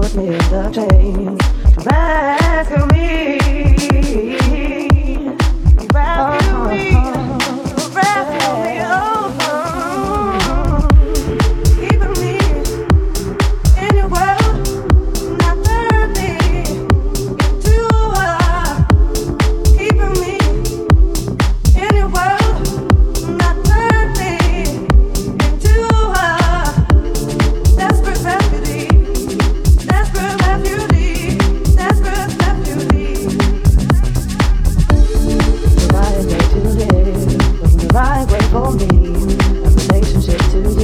put me in the chains. Rescue me. for me, a relationship to